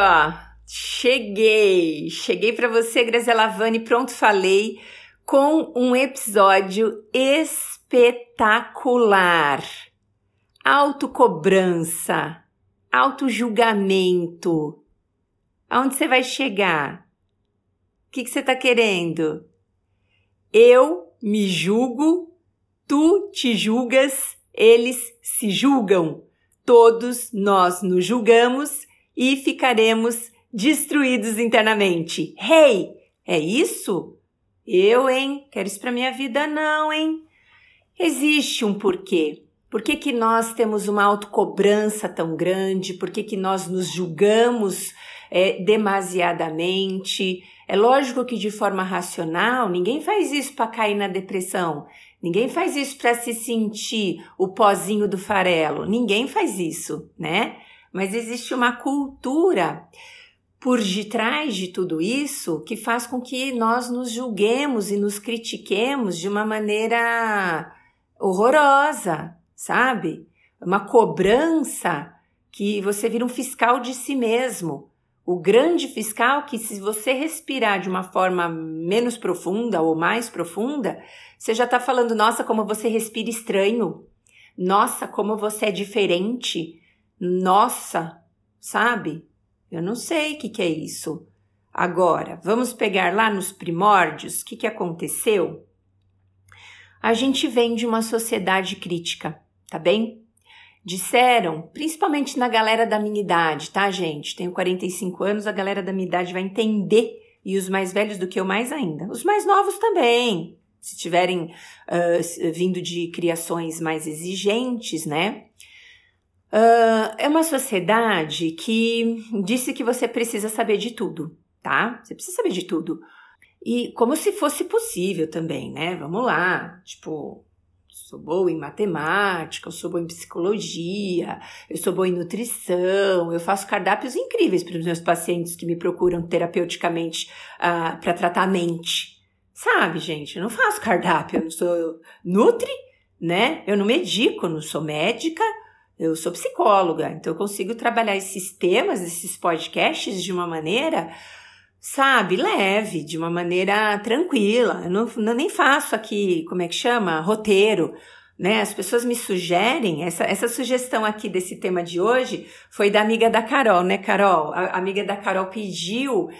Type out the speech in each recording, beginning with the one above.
ó. Cheguei. Cheguei para você, Graziela Vani, pronto falei, com um episódio espetacular. Autocobrança, autojulgamento. Aonde você vai chegar? O que, que você está querendo? Eu me julgo, tu te julgas, eles se julgam. Todos nós nos julgamos e ficaremos destruídos internamente. Hey, é isso? Eu, hein? Quero isso para minha vida não, hein? Existe um porquê. Por que, que nós temos uma autocobrança tão grande? Por que, que nós nos julgamos é, demasiadamente? É lógico que de forma racional, ninguém faz isso para cair na depressão. Ninguém faz isso para se sentir o pozinho do farelo. Ninguém faz isso, né? Mas existe uma cultura por detrás de tudo isso que faz com que nós nos julguemos e nos critiquemos de uma maneira horrorosa, sabe? Uma cobrança que você vira um fiscal de si mesmo o grande fiscal que se você respirar de uma forma menos profunda ou mais profunda, você já está falando, nossa, como você respira estranho. Nossa, como você é diferente. Nossa, sabe? Eu não sei o que, que é isso. Agora, vamos pegar lá nos primórdios, o que, que aconteceu? A gente vem de uma sociedade crítica, tá bem? Disseram, principalmente na galera da minha idade, tá, gente? Tenho 45 anos, a galera da minha idade vai entender, e os mais velhos do que eu mais ainda. Os mais novos também, se tiverem uh, vindo de criações mais exigentes, né? Uh, é uma sociedade que disse que você precisa saber de tudo, tá? Você precisa saber de tudo. E como se fosse possível também, né? Vamos lá, tipo, sou boa em matemática, eu sou boa em psicologia, eu sou boa em nutrição, eu faço cardápios incríveis para os meus pacientes que me procuram terapeuticamente uh, para tratar a mente. Sabe, gente, eu não faço cardápio, eu não sou nutri, né? Eu não medico, não sou médica, eu sou psicóloga, então eu consigo trabalhar esses temas, esses podcasts de uma maneira sabe, leve, de uma maneira tranquila. Eu não, não nem faço aqui, como é que chama? Roteiro. Né? As pessoas me sugerem, essa, essa sugestão aqui desse tema de hoje foi da amiga da Carol, né, Carol? A amiga da Carol pediu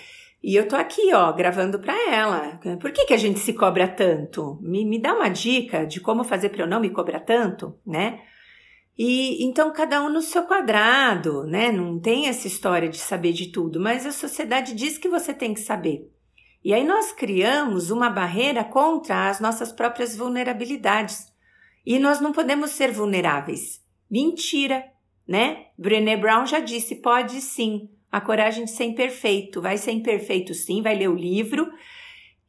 e eu tô aqui, ó, gravando para ela. Por que, que a gente se cobra tanto? Me, me dá uma dica de como fazer para eu não me cobrar tanto, né? E então cada um no seu quadrado, né? Não tem essa história de saber de tudo, mas a sociedade diz que você tem que saber. E aí nós criamos uma barreira contra as nossas próprias vulnerabilidades. E nós não podemos ser vulneráveis. Mentira, né? Brené Brown já disse, pode sim. A coragem de ser imperfeito. Vai ser imperfeito sim, vai ler o livro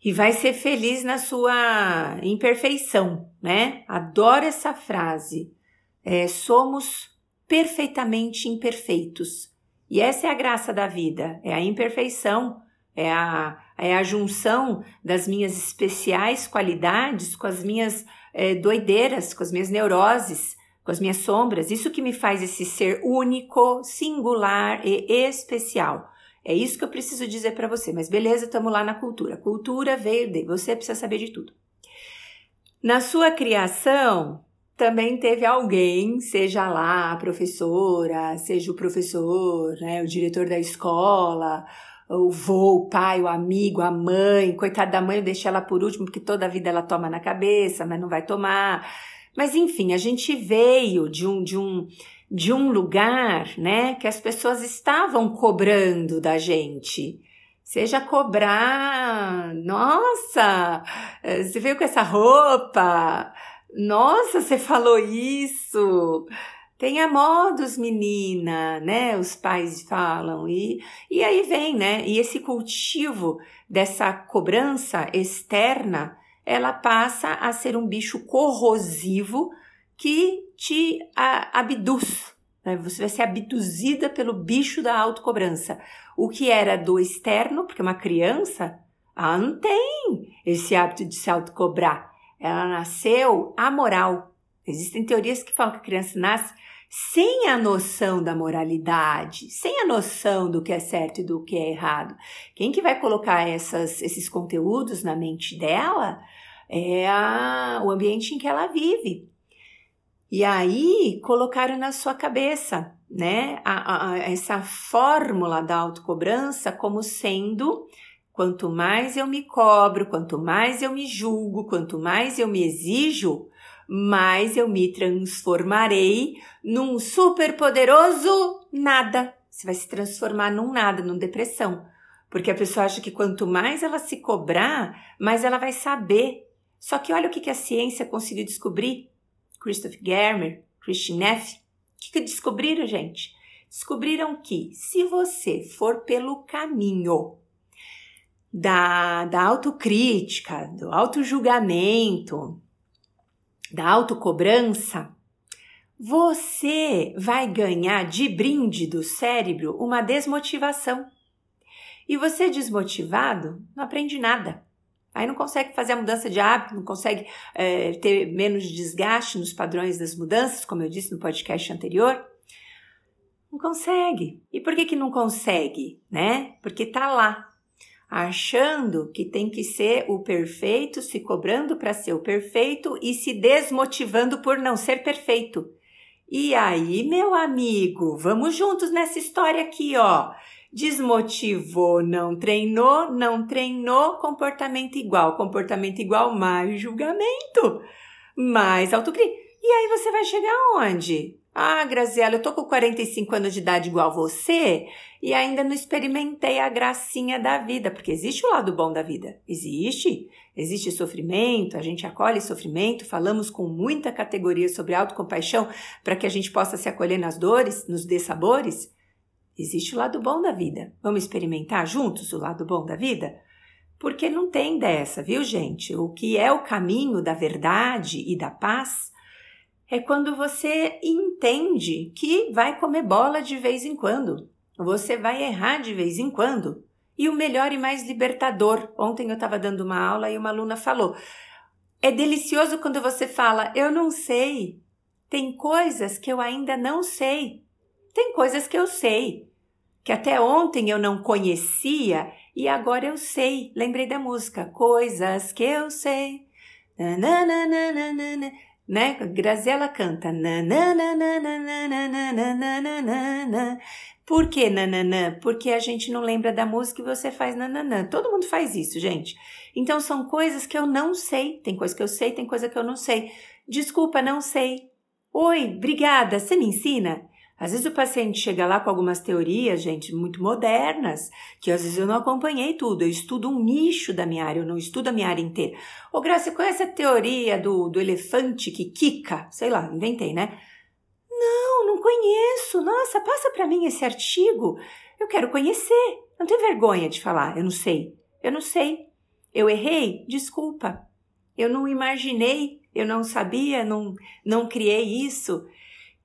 e vai ser feliz na sua imperfeição, né? Adoro essa frase. É, somos perfeitamente imperfeitos. E essa é a graça da vida, é a imperfeição, é a, é a junção das minhas especiais qualidades com as minhas é, doideiras, com as minhas neuroses, com as minhas sombras. Isso que me faz esse ser único, singular e especial. É isso que eu preciso dizer para você. Mas beleza, estamos lá na cultura. Cultura veio de você precisa saber de tudo. Na sua criação, também teve alguém, seja lá a professora, seja o professor, né, o diretor da escola, o vô, o pai, o amigo, a mãe. Coitada da mãe, eu deixei ela por último, porque toda a vida ela toma na cabeça, mas não vai tomar. Mas enfim, a gente veio de um, de um, de um lugar, né, que as pessoas estavam cobrando da gente. Seja cobrar, nossa, eh, você veio com essa roupa, nossa, você falou isso! Tenha modos, menina, né? Os pais falam. E, e aí vem, né? E esse cultivo dessa cobrança externa, ela passa a ser um bicho corrosivo que te a, abduz. Né? Você vai ser abduzida pelo bicho da autocobrança. O que era do externo, porque uma criança, ela não tem esse hábito de se autocobrar ela nasceu amoral. Existem teorias que falam que a criança nasce sem a noção da moralidade, sem a noção do que é certo e do que é errado. Quem que vai colocar essas, esses conteúdos na mente dela é a, o ambiente em que ela vive. E aí colocaram na sua cabeça, né, a, a, essa fórmula da autocobrança como sendo quanto mais eu me cobro, quanto mais eu me julgo, quanto mais eu me exijo, mais eu me transformarei num super poderoso nada. Você vai se transformar num nada, num depressão. Porque a pessoa acha que quanto mais ela se cobrar, mais ela vai saber. Só que olha o que a ciência conseguiu descobrir. Christoph Germer, Christian Neff, o que descobriram, gente? Descobriram que se você for pelo caminho da, da autocrítica, do autojulgamento, da autocobrança, você vai ganhar de brinde do cérebro uma desmotivação. E você desmotivado não aprende nada. Aí não consegue fazer a mudança de hábito, não consegue é, ter menos desgaste nos padrões das mudanças, como eu disse no podcast anterior. Não consegue. E por que, que não consegue? Né? Porque tá lá, achando que tem que ser o perfeito, se cobrando para ser o perfeito e se desmotivando por não ser perfeito. E aí, meu amigo, vamos juntos nessa história aqui, ó. Desmotivou, não treinou, não treinou, comportamento igual, comportamento igual, mais julgamento, mais autocrítica. E aí você vai chegar aonde? Ah, Graziela, eu tô com 45 anos de idade igual você e ainda não experimentei a gracinha da vida, porque existe o lado bom da vida. Existe. Existe sofrimento, a gente acolhe sofrimento, falamos com muita categoria sobre autocompaixão para que a gente possa se acolher nas dores, nos dessabores. Existe o lado bom da vida. Vamos experimentar juntos o lado bom da vida? Porque não tem dessa, viu, gente? O que é o caminho da verdade e da paz é quando você entende que vai comer bola de vez em quando. Você vai errar de vez em quando. E o melhor e mais libertador. Ontem eu estava dando uma aula e uma aluna falou: é delicioso quando você fala, eu não sei. Tem coisas que eu ainda não sei. Tem coisas que eu sei, que até ontem eu não conhecia e agora eu sei. Lembrei da música, coisas que eu sei. Nananana né? Graziella canta Por que nananã? Porque a gente não lembra da música e você faz nananã. Todo mundo faz isso, gente. Então são coisas que eu não sei. Tem coisa que eu sei, tem coisa que eu não sei. Desculpa, não sei. Oi, obrigada, você me ensina? Às vezes o paciente chega lá com algumas teorias, gente, muito modernas, que às vezes eu não acompanhei tudo. Eu estudo um nicho da minha área, eu não estudo a minha área inteira. Ô, Graça, conhece a teoria do, do elefante que quica? Sei lá, inventei, né? Não, não conheço. Nossa, passa para mim esse artigo. Eu quero conhecer. Não tem vergonha de falar, eu não sei. Eu não sei. Eu errei? Desculpa. Eu não imaginei, eu não sabia, não, não criei isso.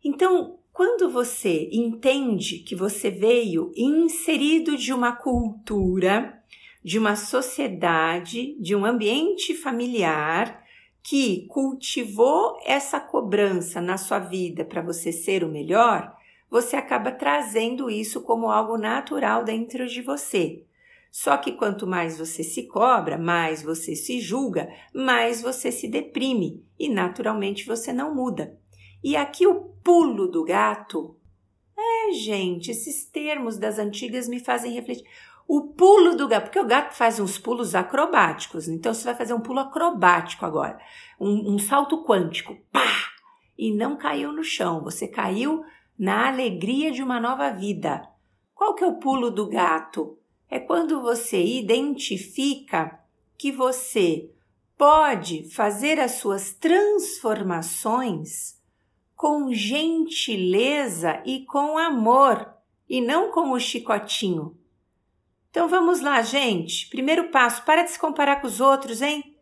Então, quando você entende que você veio inserido de uma cultura, de uma sociedade, de um ambiente familiar que cultivou essa cobrança na sua vida para você ser o melhor, você acaba trazendo isso como algo natural dentro de você. Só que quanto mais você se cobra, mais você se julga, mais você se deprime e naturalmente você não muda. E aqui o pulo do gato. É, gente, esses termos das antigas me fazem refletir. O pulo do gato, porque o gato faz uns pulos acrobáticos, então você vai fazer um pulo acrobático agora, um, um salto quântico, pá! E não caiu no chão, você caiu na alegria de uma nova vida. Qual que é o pulo do gato? É quando você identifica que você pode fazer as suas transformações com gentileza e com amor, e não com o chicotinho. Então vamos lá, gente. Primeiro passo: para de se comparar com os outros, hein?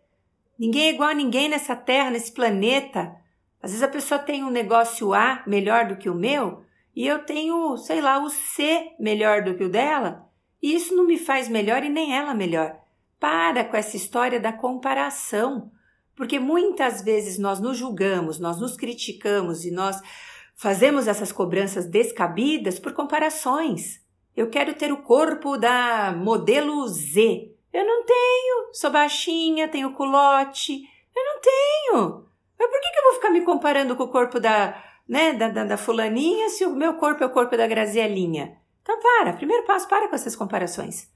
Ninguém é igual a ninguém nessa terra, nesse planeta. Às vezes a pessoa tem um negócio A melhor do que o meu e eu tenho, sei lá, o C melhor do que o dela, e isso não me faz melhor e nem ela melhor. Para com essa história da comparação. Porque muitas vezes nós nos julgamos, nós nos criticamos e nós fazemos essas cobranças descabidas por comparações. Eu quero ter o corpo da modelo Z. Eu não tenho, sou baixinha, tenho culote. Eu não tenho. Mas por que, que eu vou ficar me comparando com o corpo da, né, da, da, da fulaninha se o meu corpo é o corpo da Grazielinha? Então para, primeiro passo, para com essas comparações.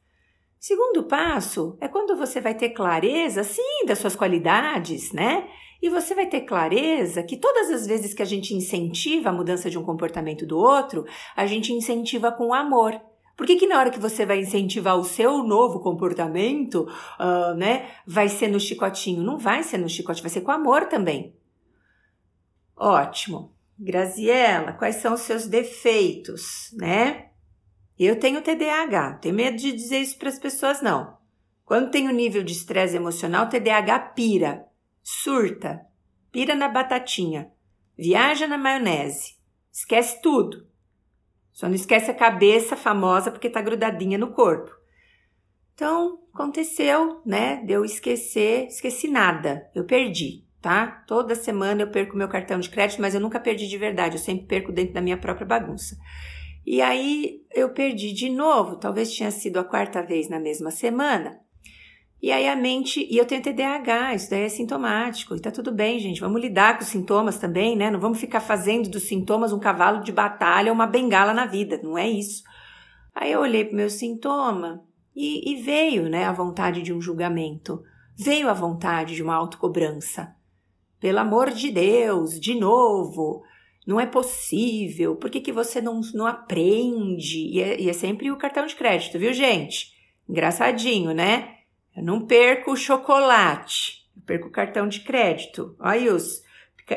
Segundo passo é quando você vai ter clareza, sim, das suas qualidades, né? E você vai ter clareza que todas as vezes que a gente incentiva a mudança de um comportamento do outro, a gente incentiva com amor. Por que, que na hora que você vai incentivar o seu novo comportamento, uh, né, vai ser no chicotinho? Não vai ser no chicote, vai ser com amor também. Ótimo. Graziela, quais são os seus defeitos, né? Eu tenho TDAH, tenho medo de dizer isso para as pessoas, não. Quando tem o um nível de estresse emocional, TDAH pira, surta, pira na batatinha, viaja na maionese, esquece tudo. Só não esquece a cabeça famosa porque tá grudadinha no corpo. Então, aconteceu, né? De eu esquecer, esqueci nada. Eu perdi, tá? Toda semana eu perco meu cartão de crédito, mas eu nunca perdi de verdade, eu sempre perco dentro da minha própria bagunça. E aí eu perdi de novo, talvez tinha sido a quarta vez na mesma semana. E aí a mente, e eu tenho TDAH, isso daí é sintomático, e tá tudo bem, gente, vamos lidar com os sintomas também, né? Não vamos ficar fazendo dos sintomas um cavalo de batalha uma bengala na vida, não é isso. Aí eu olhei pro meu sintoma e, e veio, né, a vontade de um julgamento, veio a vontade de uma autocobrança. Pelo amor de Deus, de novo, não é possível, por que, que você não, não aprende? E é, e é sempre o cartão de crédito, viu, gente? Engraçadinho, né? Eu não perco o chocolate, eu perco o cartão de crédito. Aí os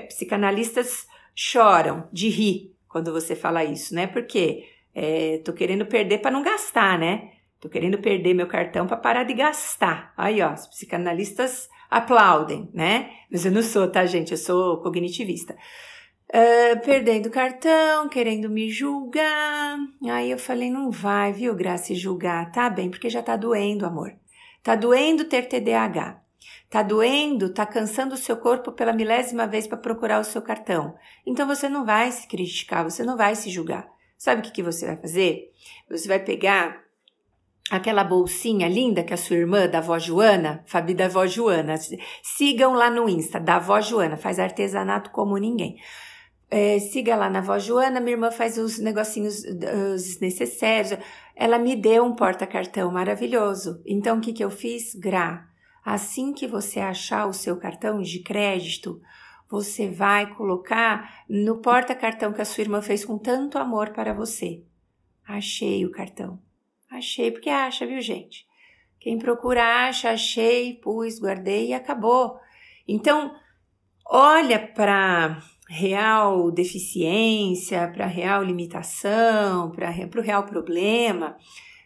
psicanalistas choram de rir quando você fala isso, né? Porque é, tô querendo perder para não gastar, né? Tô querendo perder meu cartão para parar de gastar. Aí, ó, os psicanalistas aplaudem, né? Mas eu não sou, tá, gente? Eu sou cognitivista. Uh, perdendo cartão, querendo me julgar. Aí eu falei, não vai, viu, Graça, julgar. Tá bem, porque já tá doendo, amor. Tá doendo ter TDAH. Tá doendo, tá cansando o seu corpo pela milésima vez para procurar o seu cartão. Então você não vai se criticar, você não vai se julgar. Sabe o que, que você vai fazer? Você vai pegar aquela bolsinha linda que a sua irmã, da avó Joana, Fabi da avó Joana, sigam lá no Insta, da avó Joana, faz artesanato como ninguém. É, siga lá na avó Joana, minha irmã faz os negocinhos os necessários. Ela me deu um porta-cartão maravilhoso. Então, o que, que eu fiz? Gra. Assim que você achar o seu cartão de crédito, você vai colocar no porta-cartão que a sua irmã fez com tanto amor para você. Achei o cartão. Achei, porque acha, viu, gente? Quem procura acha, achei, pus, guardei e acabou. Então, olha para real deficiência, para real limitação, para o real problema.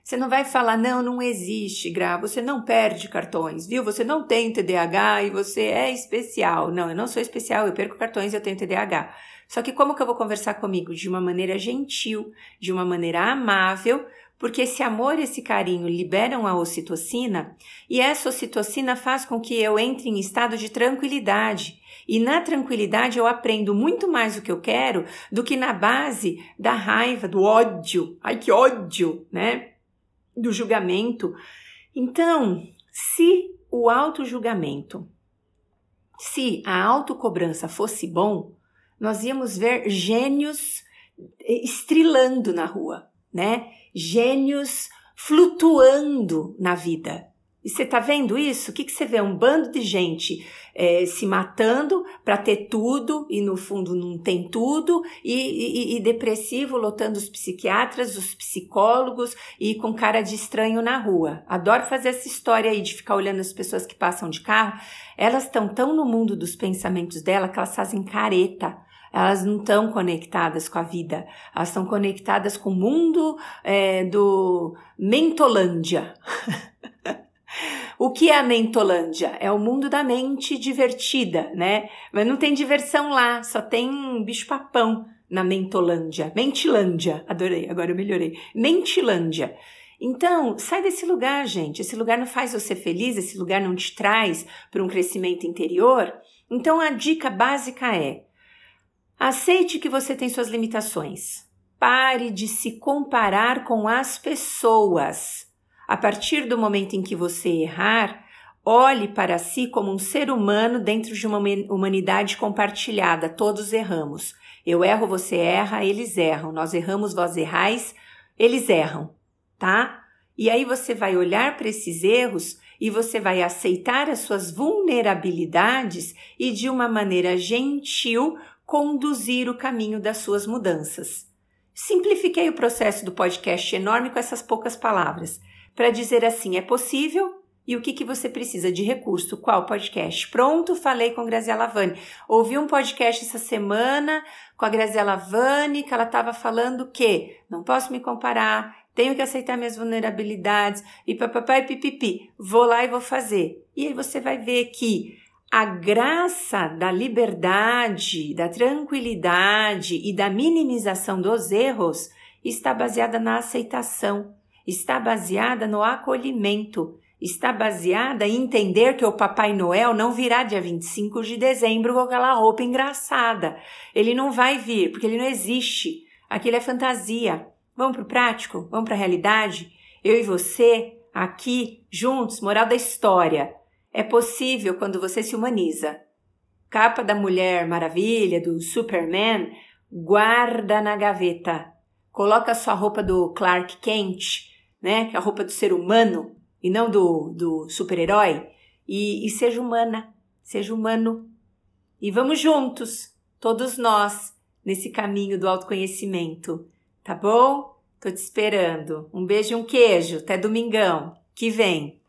Você não vai falar, não, não existe, Gra, você não perde cartões, viu? Você não tem TDAH e você é especial. Não, eu não sou especial, eu perco cartões e eu tenho TDAH. Só que como que eu vou conversar comigo? De uma maneira gentil, de uma maneira amável, porque esse amor esse carinho liberam a ocitocina e essa ocitocina faz com que eu entre em estado de tranquilidade. E na tranquilidade eu aprendo muito mais o que eu quero do que na base da raiva, do ódio. Ai, que ódio, né? Do julgamento. Então, se o auto-julgamento, se a autocobrança fosse bom, nós íamos ver gênios estrilando na rua, né? Gênios flutuando na vida. E você tá vendo isso? O que, que você vê? Um bando de gente é, se matando para ter tudo e no fundo não tem tudo, e, e, e, depressivo lotando os psiquiatras, os psicólogos e com cara de estranho na rua. Adoro fazer essa história aí de ficar olhando as pessoas que passam de carro. Elas estão tão no mundo dos pensamentos dela que elas fazem careta elas não estão conectadas com a vida, elas estão conectadas com o mundo é, do Mentolândia. O que é a Mentolândia? É o mundo da mente divertida, né? Mas não tem diversão lá, só tem bicho-papão na Mentolândia. Mentilândia, adorei, agora eu melhorei. Mentilândia. Então, sai desse lugar, gente. Esse lugar não faz você feliz, esse lugar não te traz para um crescimento interior. Então, a dica básica é: Aceite que você tem suas limitações. Pare de se comparar com as pessoas. A partir do momento em que você errar, olhe para si como um ser humano dentro de uma humanidade compartilhada. Todos erramos. Eu erro, você erra, eles erram. Nós erramos, vós errais, eles erram, tá? E aí você vai olhar para esses erros e você vai aceitar as suas vulnerabilidades e de uma maneira gentil conduzir o caminho das suas mudanças. Simplifiquei o processo do podcast enorme com essas poucas palavras, para dizer assim: é possível, e o que, que você precisa de recurso? Qual podcast? Pronto, falei com Graziela Vani. Ouvi um podcast essa semana com a Graziela Vani, que ela estava falando que não posso me comparar, tenho que aceitar minhas vulnerabilidades e papapá e pipipi. Vou lá e vou fazer. E aí você vai ver que a graça da liberdade, da tranquilidade e da minimização dos erros está baseada na aceitação, está baseada no acolhimento está baseada em entender que o Papai Noel não virá dia 25 de dezembro com aquela roupa engraçada. Ele não vai vir, porque ele não existe. Aquilo é fantasia. Vamos para o prático? Vamos para a realidade? Eu e você, aqui, juntos, moral da história. É possível quando você se humaniza. Capa da Mulher Maravilha, do Superman, guarda na gaveta. Coloca a sua roupa do Clark Kent, né? Que é a roupa do ser humano, e não do, do super-herói. E, e seja humana, seja humano. E vamos juntos, todos nós, nesse caminho do autoconhecimento. Tá bom? Tô te esperando. Um beijo e um queijo. Até domingão que vem.